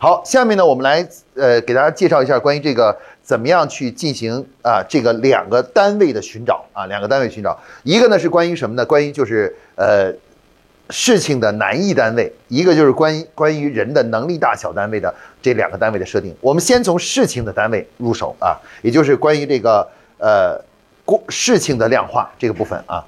好，下面呢，我们来呃给大家介绍一下关于这个怎么样去进行啊这个两个单位的寻找啊两个单位寻找，一个呢是关于什么呢？关于就是呃事情的难易单位，一个就是关于关于人的能力大小单位的这两个单位的设定。我们先从事情的单位入手啊，也就是关于这个呃过事情的量化这个部分啊。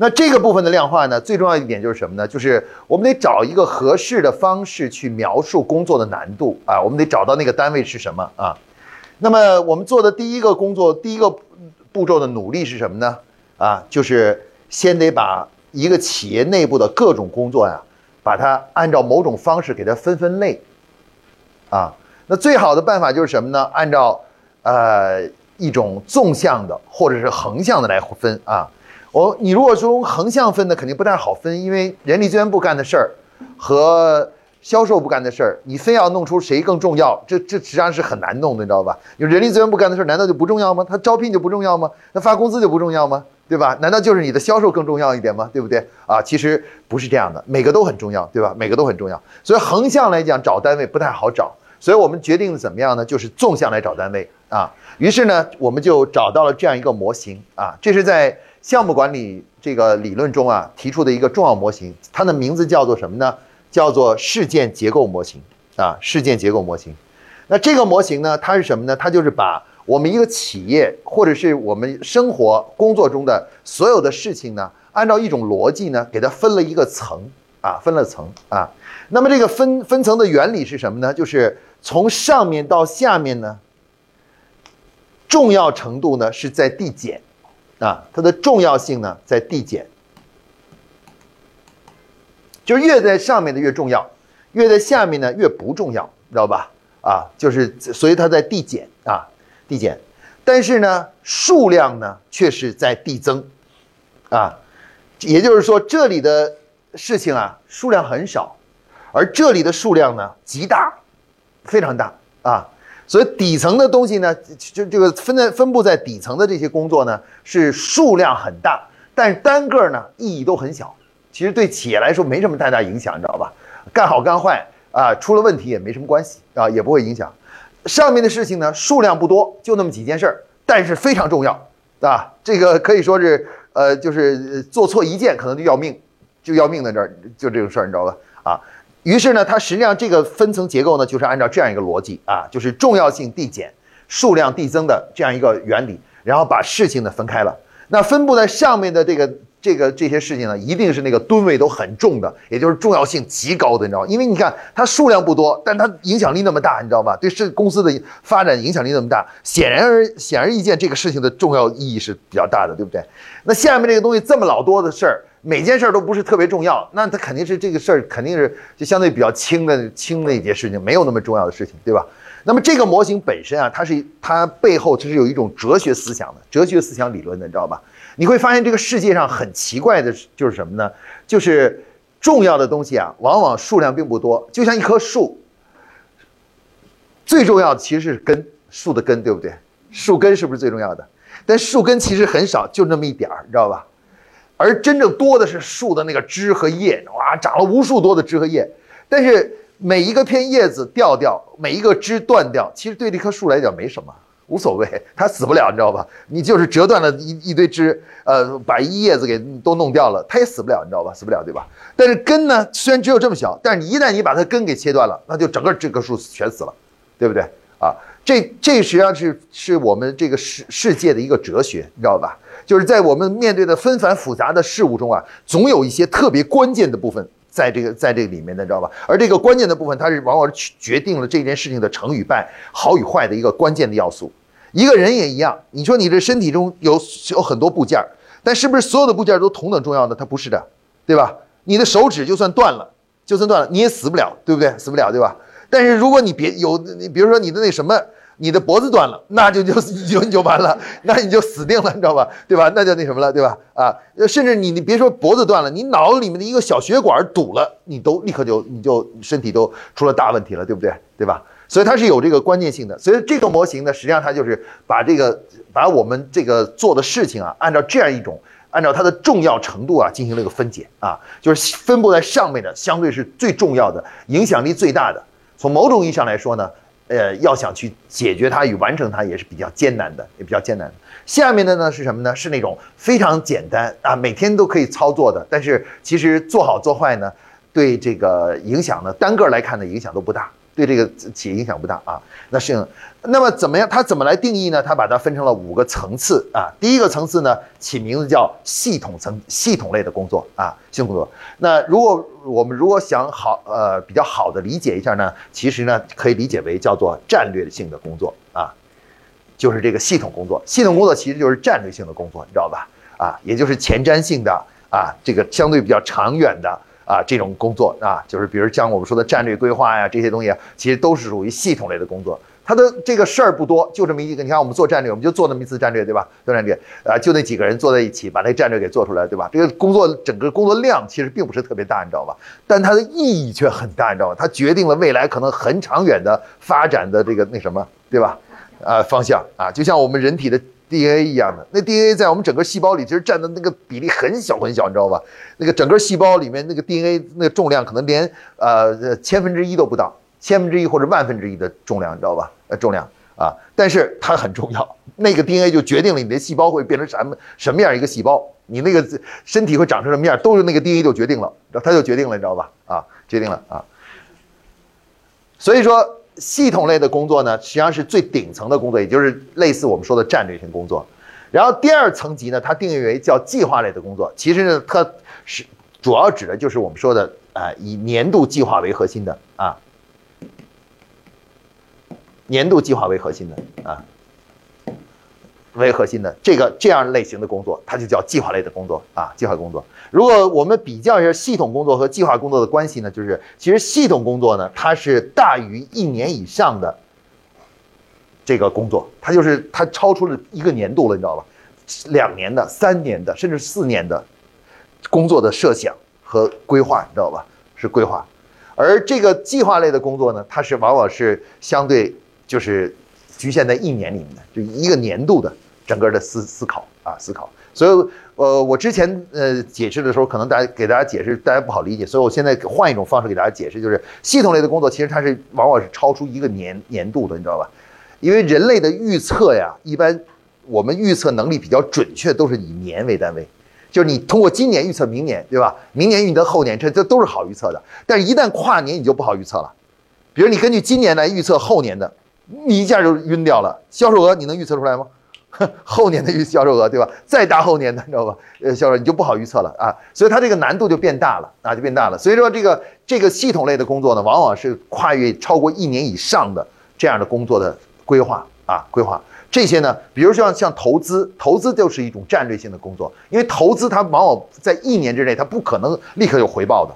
那这个部分的量化呢，最重要一点就是什么呢？就是我们得找一个合适的方式去描述工作的难度啊，我们得找到那个单位是什么啊。那么我们做的第一个工作，第一个步骤的努力是什么呢？啊，就是先得把一个企业内部的各种工作呀，把它按照某种方式给它分分类啊。那最好的办法就是什么呢？按照呃一种纵向的或者是横向的来分啊。我你如果说横向分的肯定不太好分，因为人力资源部干的事儿和销售部干的事儿，你非要弄出谁更重要，这这实际上是很难弄的，你知道吧？因为人力资源部干的事儿难道就不重要吗？他招聘就不重要吗？那发工资就不重要吗？对吧？难道就是你的销售更重要一点吗？对不对？啊，其实不是这样的，每个都很重要，对吧？每个都很重要，所以横向来讲找单位不太好找，所以我们决定怎么样呢？就是纵向来找单位啊。于是呢，我们就找到了这样一个模型啊，这是在。项目管理这个理论中啊，提出的一个重要模型，它的名字叫做什么呢？叫做事件结构模型啊，事件结构模型。那这个模型呢，它是什么呢？它就是把我们一个企业或者是我们生活工作中的所有的事情呢，按照一种逻辑呢，给它分了一个层啊，分了层啊。那么这个分分层的原理是什么呢？就是从上面到下面呢，重要程度呢是在递减。啊，它的重要性呢在递减，就是越在上面的越重要，越在下面呢越不重要，知道吧？啊，就是所以它在递减啊，递减，但是呢数量呢却是在递增，啊，也就是说这里的事情啊数量很少，而这里的数量呢极大，非常大啊。所以底层的东西呢，就这个分在分布在底层的这些工作呢，是数量很大，但是单个呢意义都很小。其实对企业来说没什么太大影响，你知道吧？干好干坏啊，出了问题也没什么关系啊，也不会影响。上面的事情呢数量不多，就那么几件事儿，但是非常重要啊。这个可以说是呃，就是做错一件可能就要命，就要命在这儿，就这种事儿，你知道吧？于是呢，它实际上这个分层结构呢，就是按照这样一个逻辑啊，就是重要性递减，数量递增的这样一个原理，然后把事情呢分开了。那分布在上面的这个这个这些事情呢，一定是那个吨位都很重的，也就是重要性极高的，你知道吗？因为你看它数量不多，但它影响力那么大，你知道吧？对是公司的发展影响力那么大，显然而显而易见，这个事情的重要意义是比较大的，对不对？那下面这个东西这么老多的事儿。每件事儿都不是特别重要，那他肯定是这个事儿肯定是就相对比较轻的轻的一件事情，没有那么重要的事情，对吧？那么这个模型本身啊，它是它背后它是有一种哲学思想的，哲学思想理论的，你知道吧？你会发现这个世界上很奇怪的就是什么呢？就是重要的东西啊，往往数量并不多，就像一棵树，最重要的其实是根，树的根，对不对？树根是不是最重要的？但树根其实很少，就那么一点儿，你知道吧？而真正多的是树的那个枝和叶，哇，长了无数多的枝和叶。但是每一个片叶子掉掉，每一个枝断掉，其实对这棵树来讲没什么，无所谓，它死不了，你知道吧？你就是折断了一一堆枝，呃，把叶子给都弄掉了，它也死不了，你知道吧？死不了，对吧？但是根呢，虽然只有这么小，但是你一旦你把它根给切断了，那就整个这棵树全死了，对不对？啊，这这实际上是是我们这个世世界的一个哲学，你知道吧？就是在我们面对的纷繁复杂的事物中啊，总有一些特别关键的部分在这个在这个里面的，知道吧？而这个关键的部分，它是往往是决定了这件事情的成与败、好与坏的一个关键的要素。一个人也一样，你说你这身体中有有很多部件，但是不是所有的部件都同等重要呢？它不是的，对吧？你的手指就算断了，就算断了，你也死不了，对不对？死不了，对吧？但是如果你别有，你比如说你的那什么。你的脖子断了，那就就 就就完了，那你就死定了，你知道吧？对吧？那就那什么了，对吧？啊，甚至你你别说脖子断了，你脑子里面的一个小血管堵了，你都立刻就你就身体都出了大问题了，对不对？对吧？所以它是有这个关键性的。所以这个模型呢，实际上它就是把这个把我们这个做的事情啊，按照这样一种按照它的重要程度啊进行了一个分解啊，就是分布在上面的相对是最重要的，影响力最大的。从某种意义上来说呢，呃，要想去解决它与完成它也是比较艰难的，也比较艰难的。下面的呢是什么呢？是那种非常简单啊，每天都可以操作的，但是其实做好做坏呢，对这个影响呢，单个来看呢影响都不大。对这个企业影响不大啊，那是，那么怎么样？它怎么来定义呢？它把它分成了五个层次啊。第一个层次呢，起名字叫系统层，系统类的工作啊，系统工作。那如果我们如果想好呃比较好的理解一下呢，其实呢可以理解为叫做战略性的工作啊，就是这个系统工作。系统工作其实就是战略性的工作，你知道吧？啊，也就是前瞻性的啊，这个相对比较长远的。啊，这种工作啊，就是比如像我们说的战略规划呀，这些东西啊，其实都是属于系统类的工作。它的这个事儿不多，就这么一个。你看我们做战略，我们就做那么一次战略，对吧？做战略啊，就那几个人坐在一起，把那战略给做出来，对吧？这个工作整个工作量其实并不是特别大，你知道吧？但它的意义却很大，你知道吧？它决定了未来可能很长远的发展的这个那什么，对吧？啊，方向啊，就像我们人体的。DNA 一样的，那 DNA 在我们整个细胞里其实占的那个比例很小很小，你知道吧？那个整个细胞里面那个 DNA 那个重量可能连呃千分之一都不到，千分之一或者万分之一的重量，你知道吧？呃，重量啊，但是它很重要，那个 DNA 就决定了你的细胞会变成什么什么样一个细胞，你那个身体会长成什么样，都是那个 DNA 就决定了，它就决定了，你知道吧？啊，决定了啊，所以说。系统类的工作呢，实际上是最顶层的工作，也就是类似我们说的战略性工作。然后第二层级呢，它定义为叫计划类的工作，其实呢，它是主要指的就是我们说的啊，以年度计划为核心的啊，年度计划为核心的啊。为核心的这个这样类型的工作，它就叫计划类的工作啊，计划工作。如果我们比较一下系统工作和计划工作的关系呢，就是其实系统工作呢，它是大于一年以上的这个工作，它就是它超出了一个年度了，你知道吧？两年的、三年的，甚至四年的工作的设想和规划，你知道吧？是规划。而这个计划类的工作呢，它是往往是相对就是局限在一年里面的，就一个年度的。整个的思思考啊，思考，所以呃，我之前呃解释的时候，可能大家给大家解释，大家不好理解，所以我现在换一种方式给大家解释，就是系统类的工作，其实它是往往是超出一个年年度的，你知道吧？因为人类的预测呀，一般我们预测能力比较准确，都是以年为单位，就是你通过今年预测明年，对吧？明年预测后年，这这都是好预测的。但是，一旦跨年，你就不好预测了。比如你根据今年来预测后年的，你一下就晕掉了。销售额你能预测出来吗？后年的预销售额，对吧？再大后年的，你知道吧？呃，销售你就不好预测了啊，所以它这个难度就变大了啊，就变大了。所以说这个这个系统类的工作呢，往往是跨越超过一年以上的这样的工作的规划啊，规划这些呢，比如说像投资，投资就是一种战略性的工作，因为投资它往往在一年之内，它不可能立刻有回报的。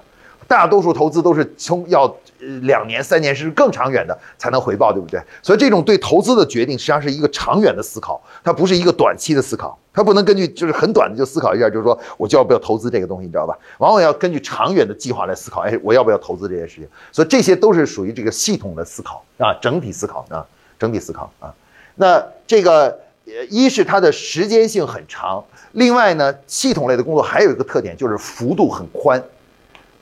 大多数投资都是从要两年、三年甚至更长远的才能回报，对不对？所以这种对投资的决定实际上是一个长远的思考，它不是一个短期的思考，它不能根据就是很短的就思考一下，就是说我就要不要投资这个东西，你知道吧？往往要根据长远的计划来思考，哎，我要不要投资这件事情？所以这些都是属于这个系统的思考啊，整体思考啊，整体思考啊。那这个一是它的时间性很长，另外呢，系统类的工作还有一个特点就是幅度很宽。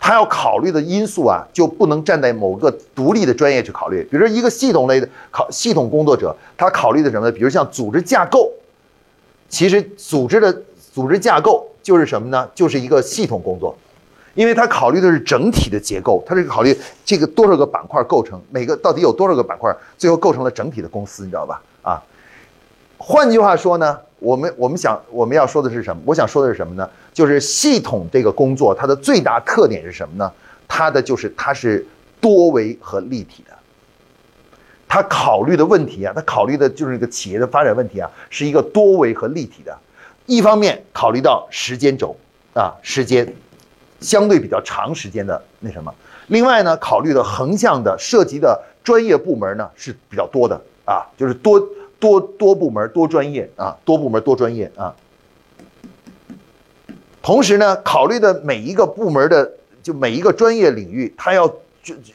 他要考虑的因素啊，就不能站在某个独立的专业去考虑。比如说，一个系统类的考系统工作者，他考虑的什么呢？比如像组织架构，其实组织的组织架构就是什么呢？就是一个系统工作，因为他考虑的是整体的结构，他是考虑这个多少个板块构成，每个到底有多少个板块，最后构成了整体的公司，你知道吧？啊，换句话说呢？我们我们想我们要说的是什么？我想说的是什么呢？就是系统这个工作，它的最大特点是什么呢？它的就是它是多维和立体的。它考虑的问题啊，它考虑的就是一个企业的发展问题啊，是一个多维和立体的。一方面考虑到时间轴啊，时间相对比较长时间的那什么；另外呢，考虑的横向的涉及的专业部门呢是比较多的啊，就是多。多多部门多专业啊，多部门多专业啊。同时呢，考虑的每一个部门的就每一个专业领域，他要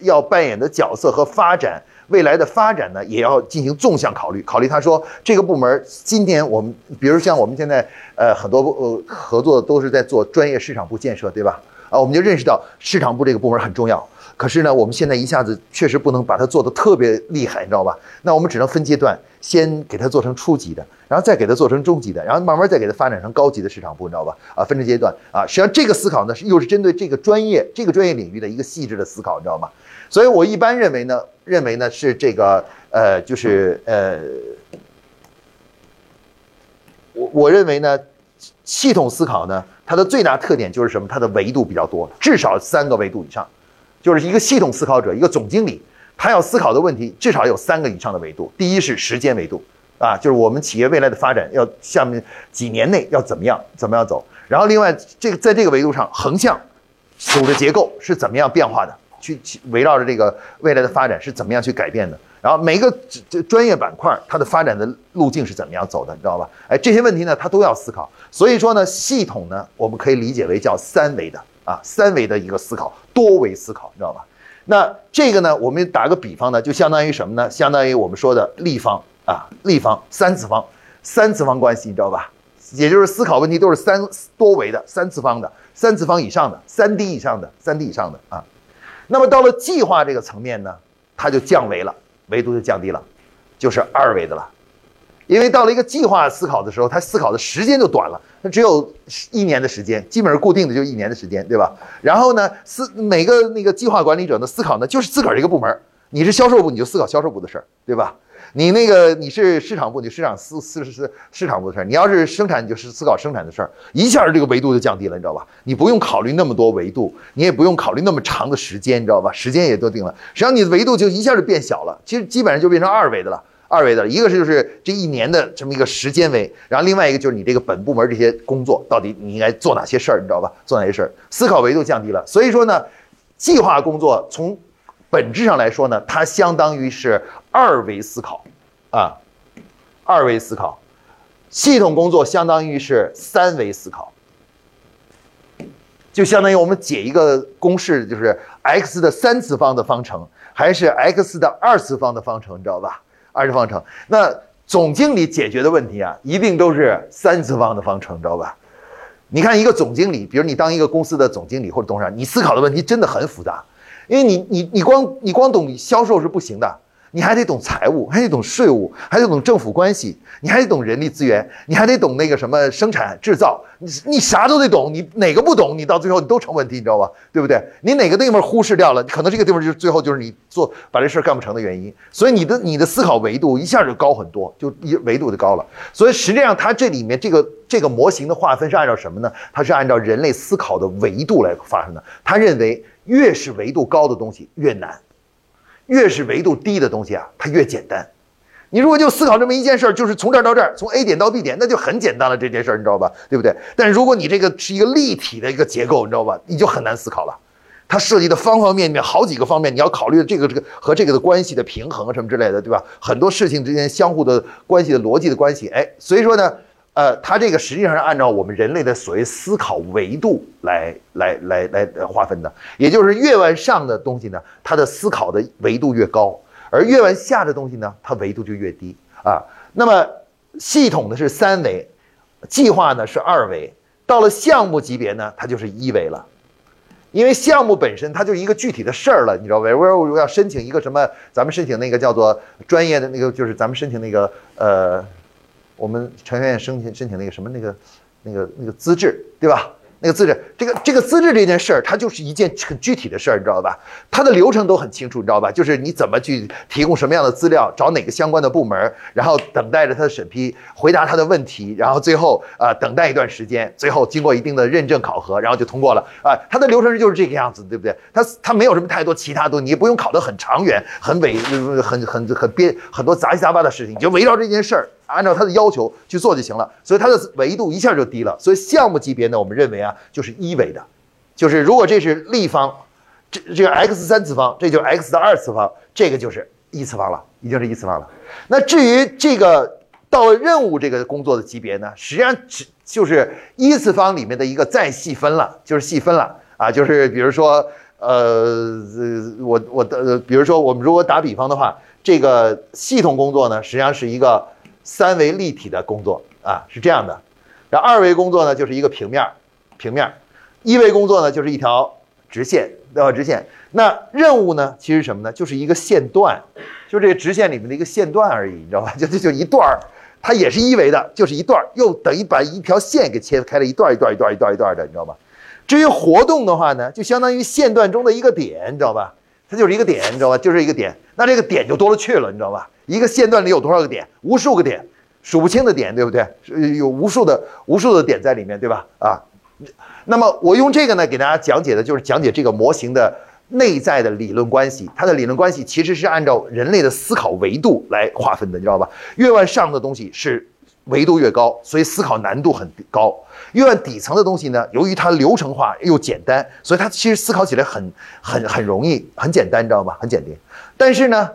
要扮演的角色和发展未来的发展呢，也要进行纵向考虑。考虑他说这个部门今天我们，比如像我们现在呃很多呃合作都是在做专业市场部建设，对吧？啊，我们就认识到市场部这个部门很重要。可是呢，我们现在一下子确实不能把它做的特别厉害，你知道吧？那我们只能分阶段，先给它做成初级的，然后再给它做成中级的，然后慢慢再给它发展成高级的市场部，你知道吧？啊，分成阶段啊，实际上这个思考呢，又是针对这个专业这个专业领域的一个细致的思考，你知道吗？所以我一般认为呢，认为呢是这个呃，就是呃，我我认为呢，系统思考呢，它的最大特点就是什么？它的维度比较多，至少三个维度以上，就是一个系统思考者，一个总经理，他要思考的问题至少有三个以上的维度。第一是时间维度，啊，就是我们企业未来的发展要下面几年内要怎么样，怎么样走。然后另外这个在这个维度上，横向组织结构是怎么样变化的？去围绕着这个未来的发展是怎么样去改变的？然后每一个这专业板块它的发展的路径是怎么样走的？你知道吧？哎，这些问题呢，它都要思考。所以说呢，系统呢，我们可以理解为叫三维的啊，三维的一个思考，多维思考，你知道吧？那这个呢，我们打个比方呢，就相当于什么呢？相当于我们说的立方啊，立方三次方，三次方关系，你知道吧？也就是思考问题都是三多维的，三次方的，三次方以上的，三 D 以上的，三 D 以上的啊。那么到了计划这个层面呢，它就降维了，维度就降低了，就是二维的了。因为到了一个计划思考的时候，他思考的时间就短了，他只有一年的时间，基本上固定的就一年的时间，对吧？然后呢，思每个那个计划管理者呢思考呢，就是自个儿一个部门，你是销售部，你就思考销售部的事儿，对吧？你那个你是市场部，你市场思思思市场部的事儿；你要是生产，你就是思考生产的事儿。一下这个维度就降低了，你知道吧？你不用考虑那么多维度，你也不用考虑那么长的时间，你知道吧？时间也都定了，实际上你的维度就一下就变小了。其实基本上就变成二维的了，二维的。一个是就是这一年的这么一个时间维，然后另外一个就是你这个本部门这些工作到底你应该做哪些事儿，你知道吧？做哪些事儿，思考维度降低了。所以说呢，计划工作从本质上来说呢，它相当于是二维思考，啊。二维思考，系统工作相当于是三维思考，就相当于我们解一个公式，就是 x 的三次方的方程还是 x 的二次方的方程，你知道吧？二次方程，那总经理解决的问题啊，一定都是三次方的方程，知道吧？你看一个总经理，比如你当一个公司的总经理或者董事长，你思考的问题真的很复杂，因为你你你光你光懂销售是不行的。你还得懂财务，还得懂税务，还得懂政府关系，你还得懂人力资源，你还得懂那个什么生产制造，你你啥都得懂，你哪个不懂，你到最后你都成问题，你知道吧？对不对？你哪个地方忽视掉了，可能这个地方就最后就是你做把这事儿干不成的原因。所以你的你的思考维度一下就高很多，就一维度就高了。所以实际上它这里面这个这个模型的划分是按照什么呢？它是按照人类思考的维度来发生的。他认为越是维度高的东西越难。越是维度低的东西啊，它越简单。你如果就思考这么一件事儿，就是从这儿到这儿，从 A 点到 B 点，那就很简单了。这件事儿你知道吧？对不对？但如果你这个是一个立体的一个结构，你知道吧？你就很难思考了。它涉及的方方面面好几个方面，你要考虑这个这个和这个的关系的平衡什么之类的，对吧？很多事情之间相互的关系的逻辑的关系，哎，所以说呢。呃，它这个实际上是按照我们人类的所谓思考维度来来来来划分的，也就是越往上的东西呢，它的思考的维度越高，而越往下的东西呢，它维度就越低啊。那么系统呢是三维，计划呢是二维，到了项目级别呢，它就是一维了，因为项目本身它就是一个具体的事儿了，你知道吧？我要我要申请一个什么，咱们申请那个叫做专业的那个，就是咱们申请那个呃。我们成员申请申请那个什么那个，那个那个资质，对吧？那个资质，这个这个资质这件事儿，它就是一件很具体的事儿，你知道吧？它的流程都很清楚，你知道吧？就是你怎么去提供什么样的资料，找哪个相关的部门，然后等待着他的审批，回答他的问题，然后最后啊等待一段时间，最后经过一定的认证考核，然后就通过了啊。它的流程就是这个样子，对不对？它它没有什么太多其他东西，你也不用考得很长远、很伟、很很很编很多杂七杂八的事情，你就围绕这件事儿。按照他的要求去做就行了，所以它的维度一下就低了。所以项目级别呢，我们认为啊，就是一维的，就是如果这是立方，这这个 x 三次方，这就是 x 的二次方，这个就是一次方了，已经是一次方了。那至于这个到任务这个工作的级别呢，实际上只就是一次方里面的一个再细分了，就是细分了啊，就是比如说呃，我我的比如说我们如果打比方的话，这个系统工作呢，实际上是一个。三维立体的工作啊是这样的，然后二维工作呢就是一个平面，平面，一维工作呢就是一条直线，对吧？直线。那任务呢，其实什么呢？就是一个线段，就这个直线里面的一个线段而已，你知道吧？就这就一段儿，它也是一维的，就是一段儿，又等于把一条线给切开了一段一段一段一段一段的，你知道吧？至于活动的话呢，就相当于线段中的一个点，你知道吧？它就是一个点，你知道吧？就是一个点，那这个点就多了去了，你知道吧？一个线段里有多少个点？无数个点，数不清的点，对不对？有无数的无数的点在里面，对吧？啊，那么我用这个呢，给大家讲解的就是讲解这个模型的内在的理论关系。它的理论关系其实是按照人类的思考维度来划分的，你知道吧？越往上的东西是维度越高，所以思考难度很高。越往底层的东西呢，由于它流程化又简单，所以它其实思考起来很很很容易，很简单，你知道吗？很简单。但是呢，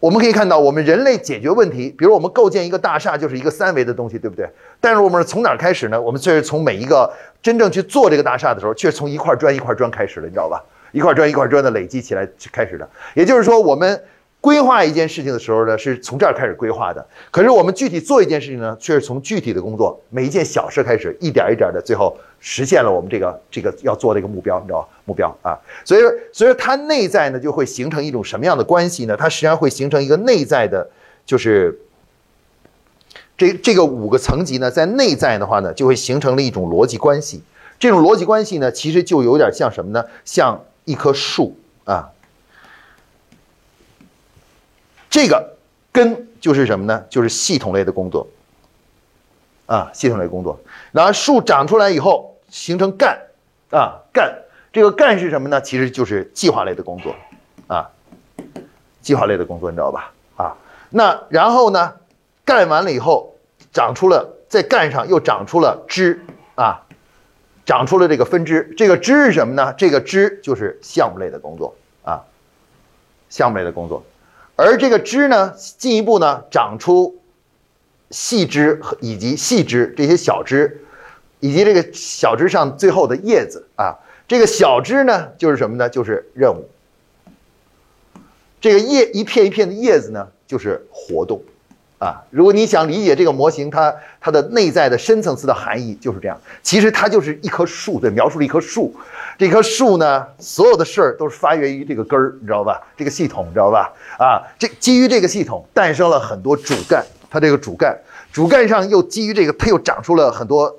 我们可以看到，我们人类解决问题，比如我们构建一个大厦，就是一个三维的东西，对不对？但是我们从哪儿开始呢？我们却是从每一个真正去做这个大厦的时候，却从一块砖一块砖开始的，你知道吧？一块砖一块砖的累积起来开始的。也就是说，我们。规划一件事情的时候呢，是从这儿开始规划的。可是我们具体做一件事情呢，却是从具体的工作，每一件小事开始，一点一点的，最后实现了我们这个这个要做的一个目标，你知道吧？目标啊，所以所以它内在呢，就会形成一种什么样的关系呢？它实际上会形成一个内在的，就是这这个五个层级呢，在内在的话呢，就会形成了一种逻辑关系。这种逻辑关系呢，其实就有点像什么呢？像一棵树啊。这个根就是什么呢？就是系统类的工作，啊，系统类工作。然后树长出来以后形成干，啊，干。这个干是什么呢？其实就是计划类的工作，啊，计划类的工作，你知道吧？啊，那然后呢，干完了以后长出了，在干上又长出了枝，啊，长出了这个分支。这个枝是什么呢？这个枝就是项目类的工作，啊，项目类的工作。而这个枝呢，进一步呢长出细枝和以及细枝这些小枝，以及这个小枝上最后的叶子啊，这个小枝呢就是什么呢？就是任务。这个叶一片一片的叶子呢，就是活动。啊，如果你想理解这个模型，它它的内在的深层次的含义就是这样。其实它就是一棵树，对，描述了一棵树。这棵树呢，所有的事儿都是发源于这个根儿，你知道吧？这个系统，你知道吧？啊，这基于这个系统诞生了很多主干，它这个主干，主干上又基于这个，它又长出了很多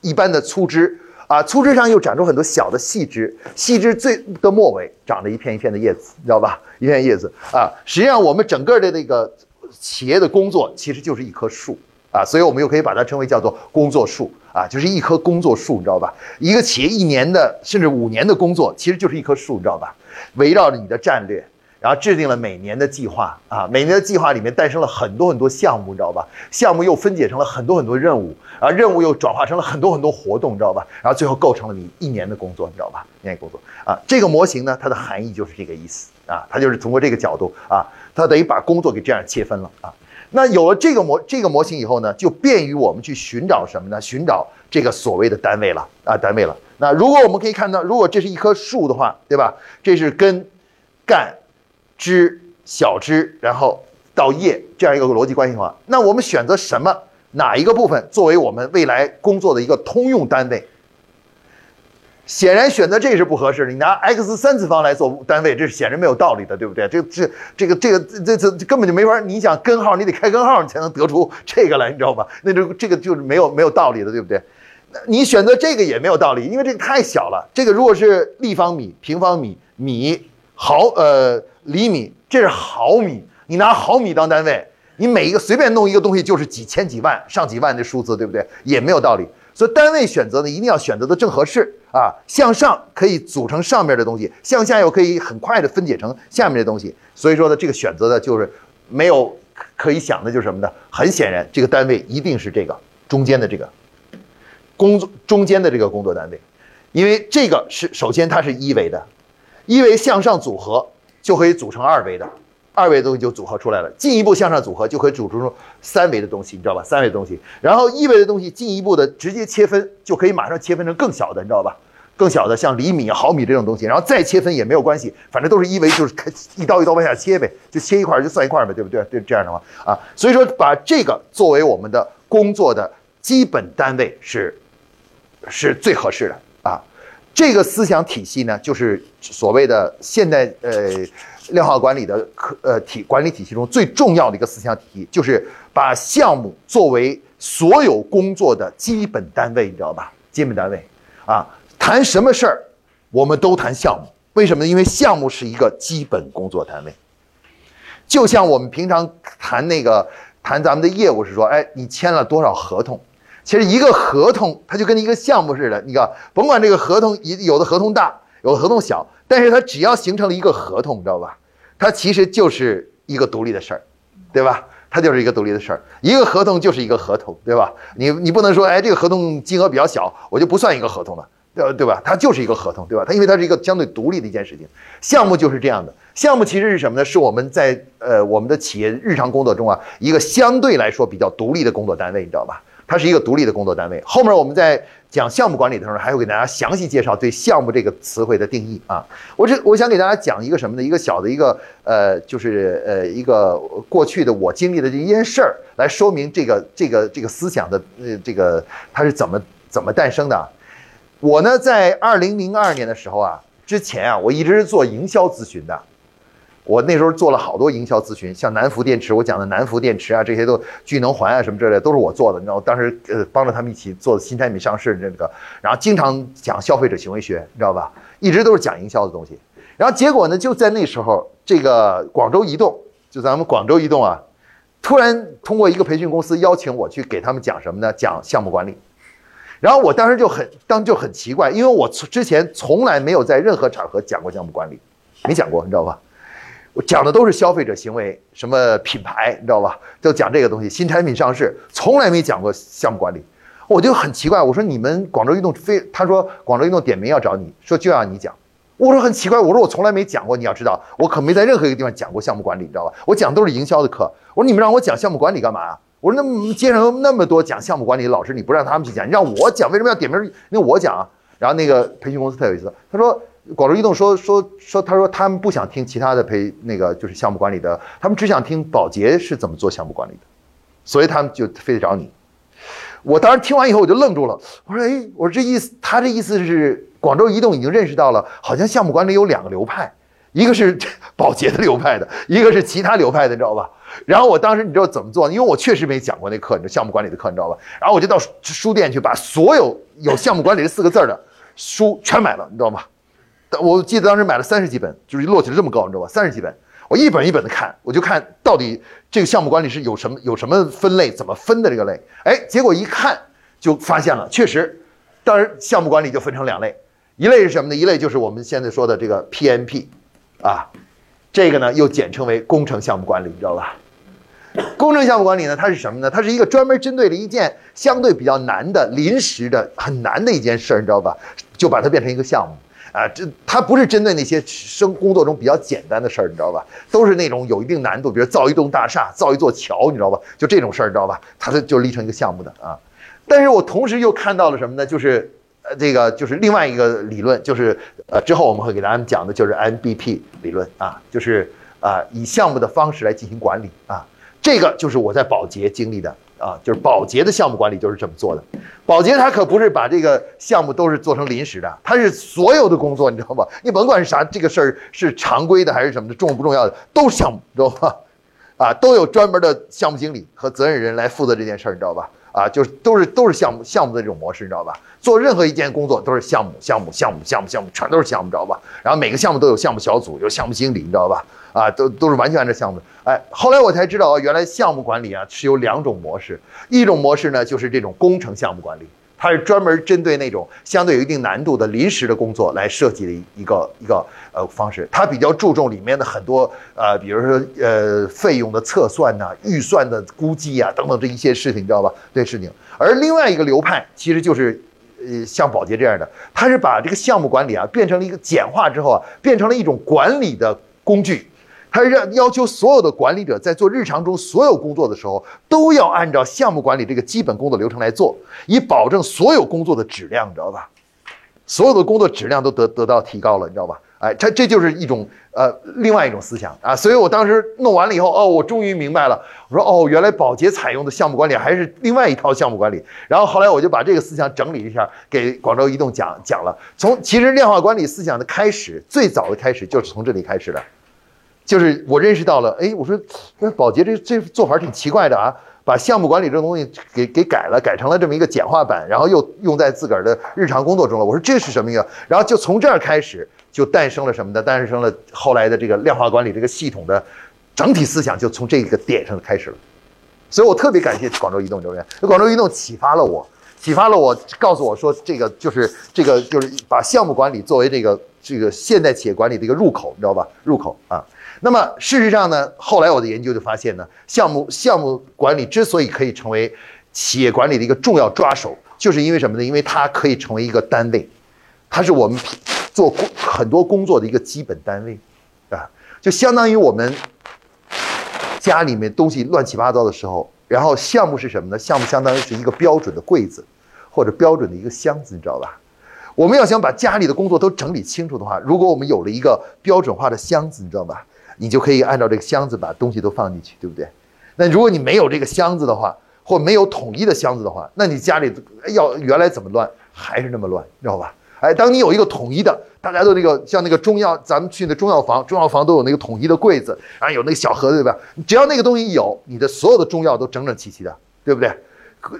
一般的粗枝，啊，粗枝上又长出很多小的细枝，细枝最的末尾长着一片一片的叶子，你知道吧？一片叶子啊，实际上我们整个的那个。企业的工作其实就是一棵树啊，所以我们又可以把它称为叫做工作树啊，就是一棵工作树，你知道吧？一个企业一年的甚至五年的工作其实就是一棵树，你知道吧？围绕着你的战略，然后制定了每年的计划啊，每年的计划里面诞生了很多很多项目，你知道吧？项目又分解成了很多很多任务，然后任务又转化成了很多很多活动，你知道吧？然后最后构成了你一年的工作，你知道吧？一年工作啊，这个模型呢，它的含义就是这个意思啊，它就是通过这个角度啊。它等于把工作给这样切分了啊，那有了这个模这个模型以后呢，就便于我们去寻找什么呢？寻找这个所谓的单位了啊，单位了。那如果我们可以看到，如果这是一棵树的话，对吧？这是根、干、枝、小枝，然后到叶这样一个逻辑关系的话，那我们选择什么哪一个部分作为我们未来工作的一个通用单位？显然选择这是不合适的。你拿 x 三次方来做单位，这是显然没有道理的，对不对？这这这个这个这这根本就没法。你想根号，你得开根号，你才能得出这个来，你知道吧？那这这个就是没有没有道理的，对不对？你选择这个也没有道理，因为这个太小了。这个如果是立方米、平方米、米、毫呃厘米，这是毫米。你拿毫米当单位，你每一个随便弄一个东西就是几千几万、上几万的数字，对不对？也没有道理。所以单位选择呢，一定要选择的正合适啊。向上可以组成上面的东西，向下又可以很快的分解成下面的东西。所以说呢，这个选择的就是没有可以想的，就是什么呢？很显然，这个单位一定是这个中间的这个工作中间的这个工作单位，因为这个是首先它是一维的，一维向上组合就可以组成二维的。二维的东西就组合出来了，进一步向上组合就可以组出三维的东西，你知道吧？三维的东西，然后一维的东西进一步的直接切分，就可以马上切分成更小的，你知道吧？更小的像厘米、毫米这种东西，然后再切分也没有关系，反正都是一维，就是一刀一刀往下切呗，就切一块就算一块呗，对不对？对，这样的话啊，所以说把这个作为我们的工作的基本单位是是最合适的。这个思想体系呢，就是所谓的现代呃量化管理的科呃体管理体系中最重要的一个思想体系，就是把项目作为所有工作的基本单位，你知道吧？基本单位啊，谈什么事儿，我们都谈项目。为什么呢？因为项目是一个基本工作单位，就像我们平常谈那个谈咱们的业务是说，哎，你签了多少合同？其实一个合同，它就跟一个项目似的。你看，甭管这个合同，有的合同大，有的合同小，但是它只要形成了一个合同，你知道吧？它其实就是一个独立的事儿，对吧？它就是一个独立的事儿。一个合同就是一个合同，对吧？你你不能说，哎，这个合同金额比较小，我就不算一个合同了，对对吧？它就是一个合同，对吧？它因为它是一个相对独立的一件事情。项目就是这样的，项目其实是什么呢？是我们在呃我们的企业日常工作中啊，一个相对来说比较独立的工作单位，你知道吧？它是一个独立的工作单位。后面我们在讲项目管理的时候，还会给大家详细介绍对项目这个词汇的定义啊。我这我想给大家讲一个什么呢？一个小的一个呃，就是呃一个过去的我经历的这一件事儿，来说明这个这个这个思想的呃这个它是怎么怎么诞生的。我呢，在二零零二年的时候啊，之前啊，我一直是做营销咨询的。我那时候做了好多营销咨询，像南孚电池，我讲的南孚电池啊，这些都聚能环啊什么之类，都是我做的。你知道，当时呃帮着他们一起做新产品上市这个，然后经常讲消费者行为学，你知道吧？一直都是讲营销的东西。然后结果呢，就在那时候，这个广州移动，就咱们广州移动啊，突然通过一个培训公司邀请我去给他们讲什么呢？讲项目管理。然后我当时就很当就很奇怪，因为我之前从来没有在任何场合讲过项目管理，没讲过，你知道吧？我讲的都是消费者行为，什么品牌，你知道吧？就讲这个东西，新产品上市，从来没讲过项目管理。我就很奇怪，我说你们广州移动非，他说广州移动点名要找你，说就要你讲。我说很奇怪，我说我从来没讲过，你要知道，我可没在任何一个地方讲过项目管理，你知道吧？我讲都是营销的课。我说你们让我讲项目管理干嘛？我说那街上那么多讲项目管理的老师，你不让他们去讲，你让我讲，为什么要点名？那我讲啊。然后那个培训公司特有意思，他说。广州移动说说说，他说他们不想听其他的培那个就是项目管理的，他们只想听保洁是怎么做项目管理的，所以他们就非得找你。我当时听完以后我就愣住了，我说哎，我说这意思，他这意思是广州移动已经认识到了，好像项目管理有两个流派，一个是 保洁的流派的，一个是其他流派的，你知道吧？然后我当时你知道怎么做？因为我确实没讲过那课，你知道项目管理的课，你知道吧？然后我就到书店去把所有有项目管理这四个字的书全买了，你知道吗？我记得当时买了三十几本，就是摞起来这么高，你知道吧？三十几本，我一本一本的看，我就看到底这个项目管理是有什么有什么分类，怎么分的这个类。哎，结果一看就发现了，确实，当然项目管理就分成两类，一类是什么呢？一类就是我们现在说的这个 PMP，啊，这个呢又简称为工程项目管理，你知道吧？工程项目管理呢，它是什么呢？它是一个专门针对了一件相对比较难的、临时的、很难的一件事儿，你知道吧？就把它变成一个项目。啊，这它不是针对那些生工作中比较简单的事儿，你知道吧？都是那种有一定难度，比如造一栋大厦、造一座桥，你知道吧？就这种事儿，你知道吧？它的就立成一个项目的啊。但是我同时又看到了什么呢？就是呃，这个就是另外一个理论，就是呃，之后我们会给大家讲的，就是 MBP 理论啊，就是啊，以项目的方式来进行管理啊。这个就是我在保洁经历的。啊，就是保洁的项目管理就是这么做的。保洁他可不是把这个项目都是做成临时的，他是所有的工作，你知道吧？你甭管是啥，这个事儿是常规的还是什么的，重不重要的都是项目，知道吧？啊，都有专门的项目经理和责任人来负责这件事儿，你知道吧？啊，就是都是都是项目项目的这种模式，你知道吧？做任何一件工作都是项目项目项目项目项目，全都是项目，知道吧？然后每个项目都有项目小组，有项目经理，你知道吧？啊，都都是完全按照项目。哎，后来我才知道，原来项目管理啊是有两种模式。一种模式呢，就是这种工程项目管理，它是专门针对那种相对有一定难度的临时的工作来设计的一个一个呃方式。它比较注重里面的很多呃，比如说呃费用的测算呐、预算的估计啊等等这一些事情，你知道吧？这事情。而另外一个流派其实就是呃像保洁这样的，它是把这个项目管理啊变成了一个简化之后啊，变成了一种管理的工具。他让要求所有的管理者在做日常中所有工作的时候，都要按照项目管理这个基本工作流程来做，以保证所有工作的质量，你知道吧？所有的工作质量都得得到提高了，你知道吧？哎，这这就是一种呃另外一种思想啊。所以我当时弄完了以后，哦，我终于明白了。我说哦，原来保洁采用的项目管理还是另外一套项目管理。然后后来我就把这个思想整理一下，给广州移动讲讲了。从其实量化管理思想的开始，最早的开始就是从这里开始的，就是我认识到了，哎，我说那保洁这这做法挺奇怪的啊。把项目管理这个东西给给改了，改成了这么一个简化版，然后又用在自个儿的日常工作中了。我说这是什么呀？然后就从这儿开始，就诞生了什么呢？诞生了后来的这个量化管理这个系统的整体思想，就从这个点上开始了。所以我特别感谢广州移动人员，广州移动启发了我，启发了我，告诉我说这个就是这个就是把项目管理作为这个这个现代企业管理的一个入口，你知道吧？入口啊。那么事实上呢，后来我的研究就发现呢，项目项目管理之所以可以成为企业管理的一个重要抓手，就是因为什么呢？因为它可以成为一个单位，它是我们做工很多工作的一个基本单位，啊，就相当于我们家里面东西乱七八糟的时候，然后项目是什么呢？项目相当于是一个标准的柜子，或者标准的一个箱子，你知道吧？我们要想把家里的工作都整理清楚的话，如果我们有了一个标准化的箱子，你知道吧？你就可以按照这个箱子把东西都放进去，对不对？那如果你没有这个箱子的话，或没有统一的箱子的话，那你家里要原来怎么乱还是那么乱，你知道吧？哎，当你有一个统一的，大家都那个像那个中药，咱们去那中药房，中药房都有那个统一的柜子，然后有那个小盒子，对吧？只要那个东西有，你的所有的中药都整整齐齐的，对不对？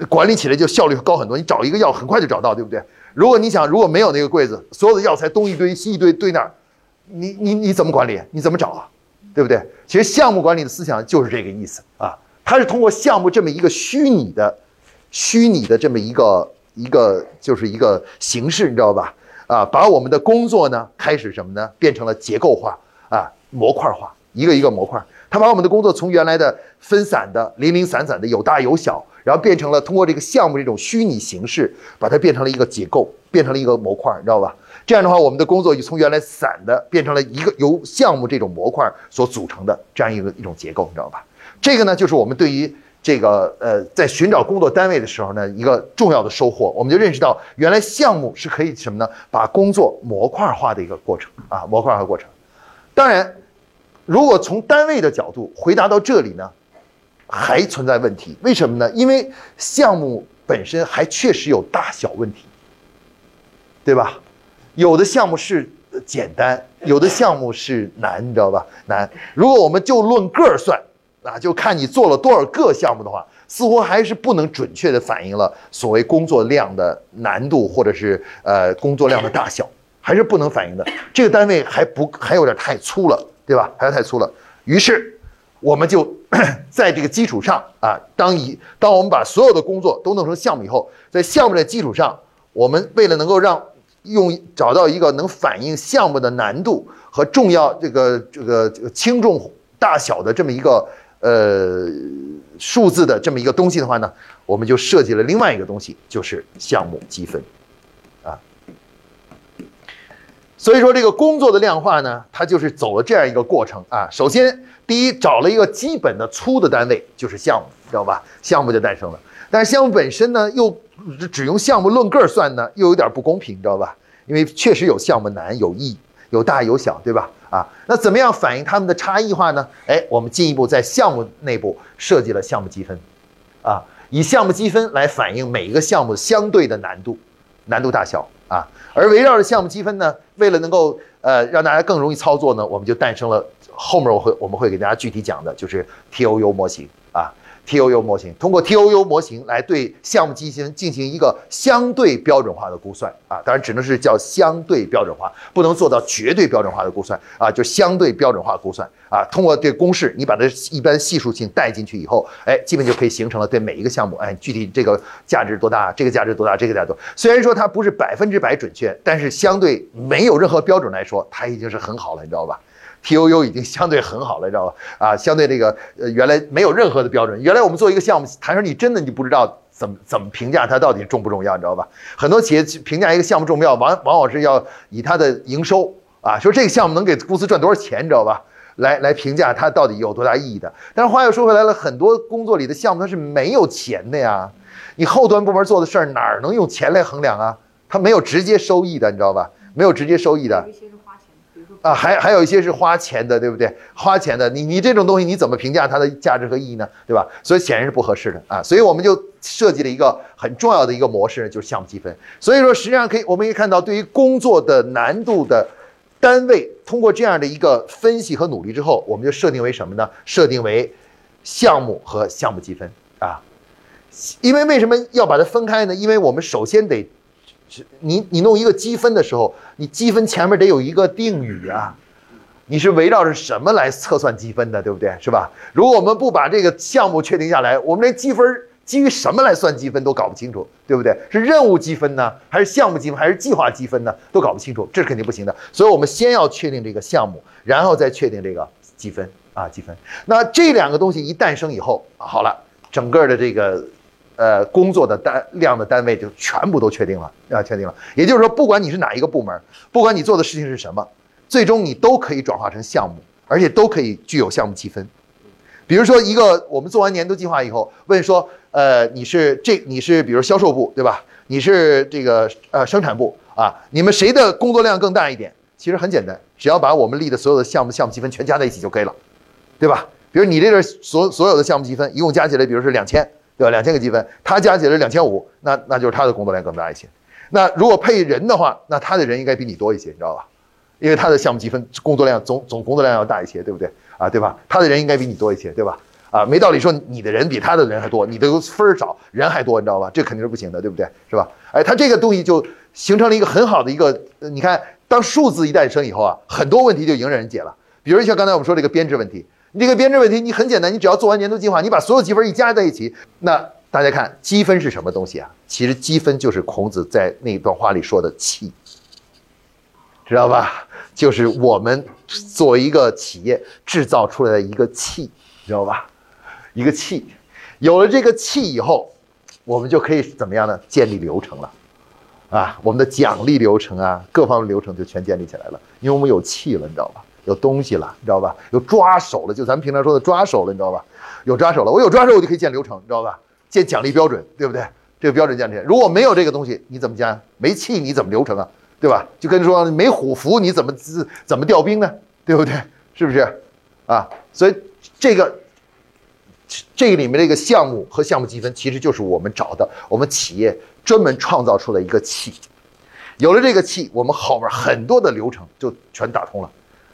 管理起来就效率高很多，你找一个药很快就找到，对不对？如果你想如果没有那个柜子，所有的药材东一堆西一堆堆那儿，你你你怎么管理？你怎么找啊？对不对？其实项目管理的思想就是这个意思啊，它是通过项目这么一个虚拟的、虚拟的这么一个一个就是一个形式，你知道吧？啊，把我们的工作呢开始什么呢？变成了结构化啊，模块化，一个一个模块。它把我们的工作从原来的分散的、零零散散的、有大有小，然后变成了通过这个项目这种虚拟形式，把它变成了一个结构，变成了一个模块，你知道吧？这样的话，我们的工作就从原来散的变成了一个由项目这种模块所组成的这样一个一种结构，你知道吧？这个呢，就是我们对于这个呃，在寻找工作单位的时候呢，一个重要的收获。我们就认识到，原来项目是可以什么呢？把工作模块化的一个过程啊，模块化过程。当然，如果从单位的角度回答到这里呢，还存在问题。为什么呢？因为项目本身还确实有大小问题，对吧？有的项目是简单，有的项目是难，你知道吧？难。如果我们就论个儿算，啊，就看你做了多少个项目的话，似乎还是不能准确的反映了所谓工作量的难度，或者是呃工作量的大小，还是不能反映的。这个单位还不还有点太粗了，对吧？还是太粗了。于是，我们就 在这个基础上啊，当一当我们把所有的工作都弄成项目以后，在项目的基础上，我们为了能够让用找到一个能反映项目的难度和重要这个这个这个轻重大小的这么一个呃数字的这么一个东西的话呢，我们就设计了另外一个东西，就是项目积分，啊，所以说这个工作的量化呢，它就是走了这样一个过程啊。首先，第一找了一个基本的粗的单位，就是项目，知道吧？项目就诞生了。但是项目本身呢，又只用项目论个儿算呢，又有点不公平，知道吧？因为确实有项目难、有易、有大有小，对吧？啊，那怎么样反映他们的差异化呢？哎，我们进一步在项目内部设计了项目积分，啊，以项目积分来反映每一个项目相对的难度、难度大小啊。而围绕着项目积分呢，为了能够呃让大家更容易操作呢，我们就诞生了后面我会我们会给大家具体讲的，就是 T O U 模型啊。T O U 模型通过 T O U 模型来对项目进行进行一个相对标准化的估算啊，当然只能是叫相对标准化，不能做到绝对标准化的估算啊，就相对标准化估算啊。通过这公式，你把它一般系数性带进去以后，哎，基本就可以形成了对每一个项目，哎，具体这个价值多大，这个价值多大，这个价值多。虽然说它不是百分之百准确，但是相对没有任何标准来说，它已经是很好了，你知道吧？T O U 已经相对很好了，知道吧？啊，相对这个呃，原来没有任何的标准。原来我们做一个项目，谈说你真的你不知道怎么怎么评价它到底重不重要，你知道吧？很多企业评价一个项目重要，往往往是要以它的营收啊，说这个项目能给公司赚多少钱，你知道吧？来来评价它到底有多大意义的。但是话又说回来了，很多工作里的项目它是没有钱的呀，你后端部门做的事儿哪儿能用钱来衡量啊？它没有直接收益的，你知道吧？没有直接收益的。啊，还还有一些是花钱的，对不对？花钱的，你你这种东西你怎么评价它的价值和意义呢？对吧？所以显然是不合适的啊，所以我们就设计了一个很重要的一个模式，就是项目积分。所以说，实际上可以，我们可以看到，对于工作的难度的单位，通过这样的一个分析和努力之后，我们就设定为什么呢？设定为项目和项目积分啊。因为为什么要把它分开呢？因为我们首先得。你你弄一个积分的时候，你积分前面得有一个定语啊，你是围绕着什么来测算积分的，对不对？是吧？如果我们不把这个项目确定下来，我们连积分基于什么来算积分都搞不清楚，对不对？是任务积分呢，还是项目积分，还是计划积分呢？都搞不清楚，这是肯定不行的。所以我们先要确定这个项目，然后再确定这个积分啊，积分。那这两个东西一诞生以后，好了，整个的这个。呃，工作的单量的单位就全部都确定了啊，确定了。也就是说，不管你是哪一个部门，不管你做的事情是什么，最终你都可以转化成项目，而且都可以具有项目积分。比如说，一个我们做完年度计划以后，问说，呃，你是这你是比如销售部对吧？你是这个呃生产部啊？你们谁的工作量更大一点？其实很简单，只要把我们立的所有的项目项目积分全加在一起就可以了，对吧？比如你这个所所有的项目积分一共加起来，比如是两千。对吧？两千个积分，他加起来两千五，那那就是他的工作量更大一些。那如果配人的话，那他的人应该比你多一些，你知道吧？因为他的项目积分工作量总总工作量要大一些，对不对？啊，对吧？他的人应该比你多一些，对吧？啊，没道理说你的人比他的人还多，你的分儿少，人还多，你知道吧？这肯定是不行的，对不对？是吧？哎，他这个东西就形成了一个很好的一个，你看，当数字一诞生以后啊，很多问题就迎刃而解了。比如像刚才我们说这个编制问题。你这个编制问题，你很简单，你只要做完年度计划，你把所有积分一加在一起，那大家看积分是什么东西啊？其实积分就是孔子在那段话里说的气，知道吧？就是我们作为一个企业制造出来的一个气，知道吧？一个气，有了这个气以后，我们就可以怎么样呢？建立流程了，啊，我们的奖励流程啊，各方面流程就全建立起来了，因为我们有气了，你知道吧？有东西了，你知道吧？有抓手了，就咱们平常说的抓手了，你知道吧？有抓手了，我有抓手，我就可以建流程，你知道吧？建奖励标准，对不对？这个标准建立。如果没有这个东西，你怎么加？没气你怎么流程啊？对吧？就跟说没虎符你怎么怎么调兵呢？对不对？是不是？啊，所以这个这个里面这个项目和项目积分，其实就是我们找的我们企业专门创造出来一个气。有了这个气，我们后面很多的流程就全打通了。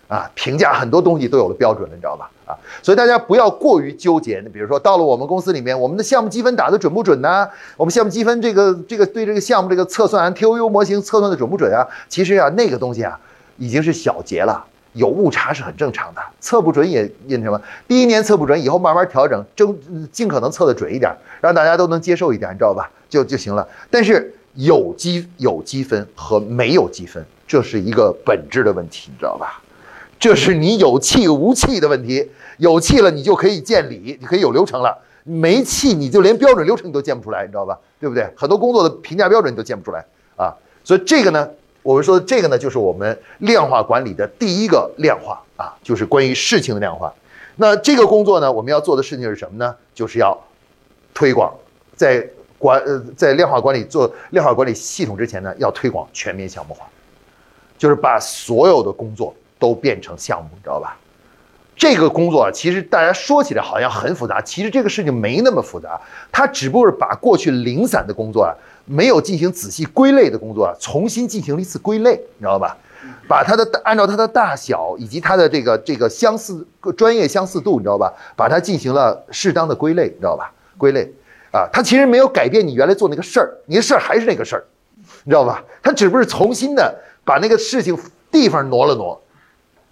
啊，评价很多东西都有了标准了，你知道吧？啊，所以大家不要过于纠结。你比如说，到了我们公司里面，我们的项目积分打的准不准呢？我们项目积分这个这个对这个项目这个测算 T O U 模型测算的准不准啊？其实啊，那个东西啊，已经是小节了，有误差是很正常的。测不准也因什么？第一年测不准，以后慢慢调整，争尽可能测的准一点，让大家都能接受一点，你知道吧？就就行了。但是有积有积分和没有积分，这是一个本质的问题，你知道吧？这是你有气无气的问题，有气了你就可以建理，你可以有流程了；没气你就连标准流程你都建不出来，你知道吧？对不对？很多工作的评价标准你都建不出来啊！所以这个呢，我们说的这个呢，就是我们量化管理的第一个量化啊，就是关于事情的量化。那这个工作呢，我们要做的事情是什么呢？就是要推广，在管呃在量化管理做量化管理系统之前呢，要推广全面项目化，就是把所有的工作。都变成项目，你知道吧？这个工作其实大家说起来好像很复杂，其实这个事情没那么复杂。它只不过是把过去零散的工作啊，没有进行仔细归类的工作啊，重新进行了一次归类，你知道吧？把它的按照它的大小以及它的这个这个相似专业相似度，你知道吧？把它进行了适当的归类，你知道吧？归类啊，它其实没有改变你原来做那个事儿，你的事儿还是那个事儿，你知道吧？它只不过是重新的把那个事情地方挪了挪。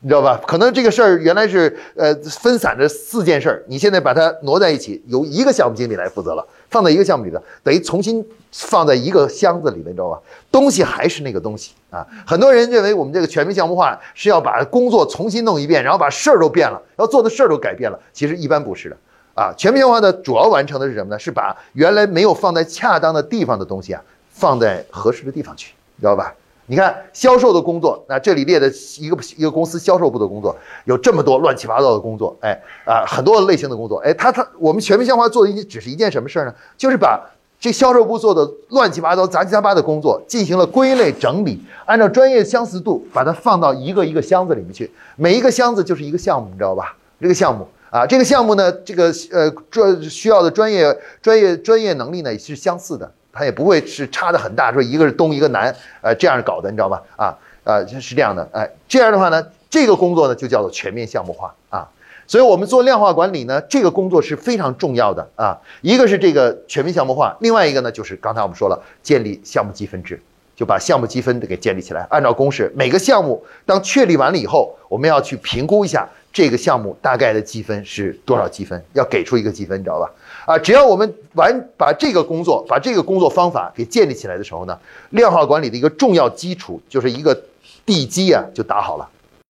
你知道吧？可能这个事儿原来是呃分散着四件事儿，你现在把它挪在一起，由一个项目经理来负责了，放在一个项目里头，等于重新放在一个箱子里面，你知道吧？东西还是那个东西啊。很多人认为我们这个全面项目化是要把工作重新弄一遍，然后把事儿都变了，要做的事儿都改变了。其实一般不是的啊。全面项目化的主要完成的是什么呢？是把原来没有放在恰当的地方的东西啊，放在合适的地方去，知道吧？你看销售的工作，那这里列的一个一个公司销售部的工作有这么多乱七八糟的工作，哎啊，很多类型的工作，哎，他他我们全面向化做的一只是一件什么事儿呢？就是把这销售部做的乱七八糟、杂七杂八的工作，进行了归类整理，按照专业相似度把它放到一个一个箱子里面去，每一个箱子就是一个项目，你知道吧？这个项目啊，这个项目呢，这个呃专需要的专业专业专业能力呢也是相似的，它也不会是差的很大，说一个是东一个南，呃这样搞的，你知道吧？啊呃是这样的，哎，这样的话呢，这个工作呢就叫做全面项目化啊。所以，我们做量化管理呢，这个工作是非常重要的啊。一个是这个全面项目化，另外一个呢，就是刚才我们说了，建立项目积分制，就把项目积分给建立起来。按照公式，每个项目当确立完了以后，我们要去评估一下这个项目大概的积分是多少积分，要给出一个积分，你知道吧？啊，只要我们完把这个工作，把这个工作方法给建立起来的时候呢，量化管理的一个重要基础就是一个地基啊，就打好了。